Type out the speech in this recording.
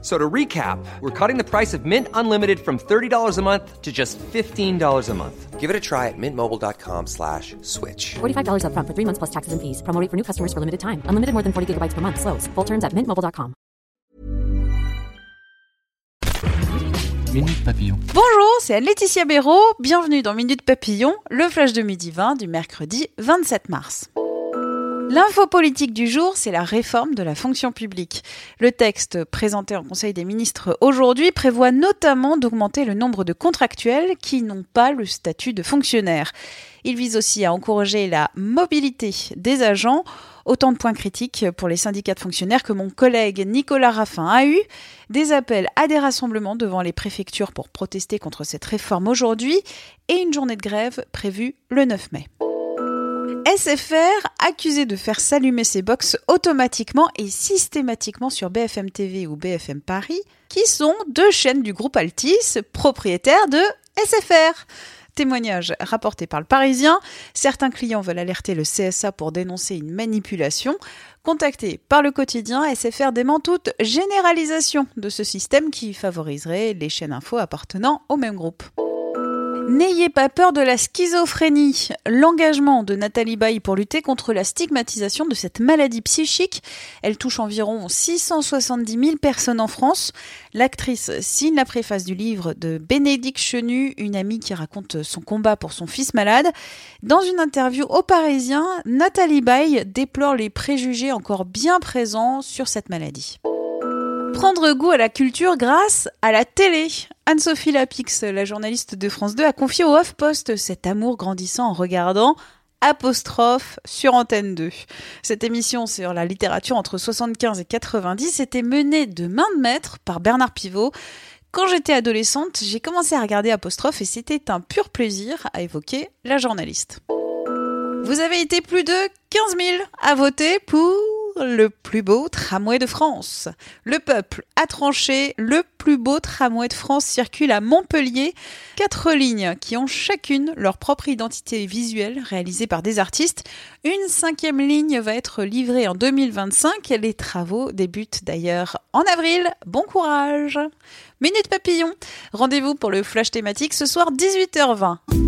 So to recap, we're cutting the price of Mint Unlimited from $30 a month to just $15 a month. Give it a try at mintmobile.com slash switch. $45 upfront for three months plus taxes and fees. Promo rate for new customers for limited time. Unlimited more than 40 gigabytes per month. Slows. Full terms at mintmobile.com. Minute Papillon. Bonjour, c'est Anne-Laetitia Béraud. Bienvenue dans Minute Papillon, le flash de midi 20 du mercredi 27 mars. L'info politique du jour, c'est la réforme de la fonction publique. Le texte présenté en Conseil des ministres aujourd'hui prévoit notamment d'augmenter le nombre de contractuels qui n'ont pas le statut de fonctionnaire. Il vise aussi à encourager la mobilité des agents. Autant de points critiques pour les syndicats de fonctionnaires que mon collègue Nicolas Raffin a eu. Des appels à des rassemblements devant les préfectures pour protester contre cette réforme aujourd'hui et une journée de grève prévue le 9 mai. SFR, accusé de faire s'allumer ses box automatiquement et systématiquement sur BFM TV ou BFM Paris, qui sont deux chaînes du groupe Altis, propriétaires de SFR. Témoignage rapporté par le Parisien. Certains clients veulent alerter le CSA pour dénoncer une manipulation. Contacté par le quotidien, SFR dément toute généralisation de ce système qui favoriserait les chaînes info appartenant au même groupe. N'ayez pas peur de la schizophrénie. L'engagement de Nathalie Baye pour lutter contre la stigmatisation de cette maladie psychique. Elle touche environ 670 000 personnes en France. L'actrice signe la préface du livre de Bénédicte Chenu, une amie qui raconte son combat pour son fils malade. Dans une interview au Parisien, Nathalie Baye déplore les préjugés encore bien présents sur cette maladie. Prendre goût à la culture grâce à la télé. Anne-Sophie Lapix, la journaliste de France 2, a confié au HuffPost cet amour grandissant en regardant apostrophe sur Antenne 2. Cette émission sur la littérature entre 75 et 90 était menée de main de maître par Bernard Pivot. Quand j'étais adolescente, j'ai commencé à regarder apostrophe et c'était un pur plaisir à évoquer la journaliste. Vous avez été plus de 15 000 à voter pour le plus beau tramway de France. Le peuple a tranché, le plus beau tramway de France circule à Montpellier. Quatre lignes qui ont chacune leur propre identité visuelle réalisée par des artistes. Une cinquième ligne va être livrée en 2025. Les travaux débutent d'ailleurs en avril. Bon courage Minute Papillon. Rendez-vous pour le flash thématique ce soir 18h20.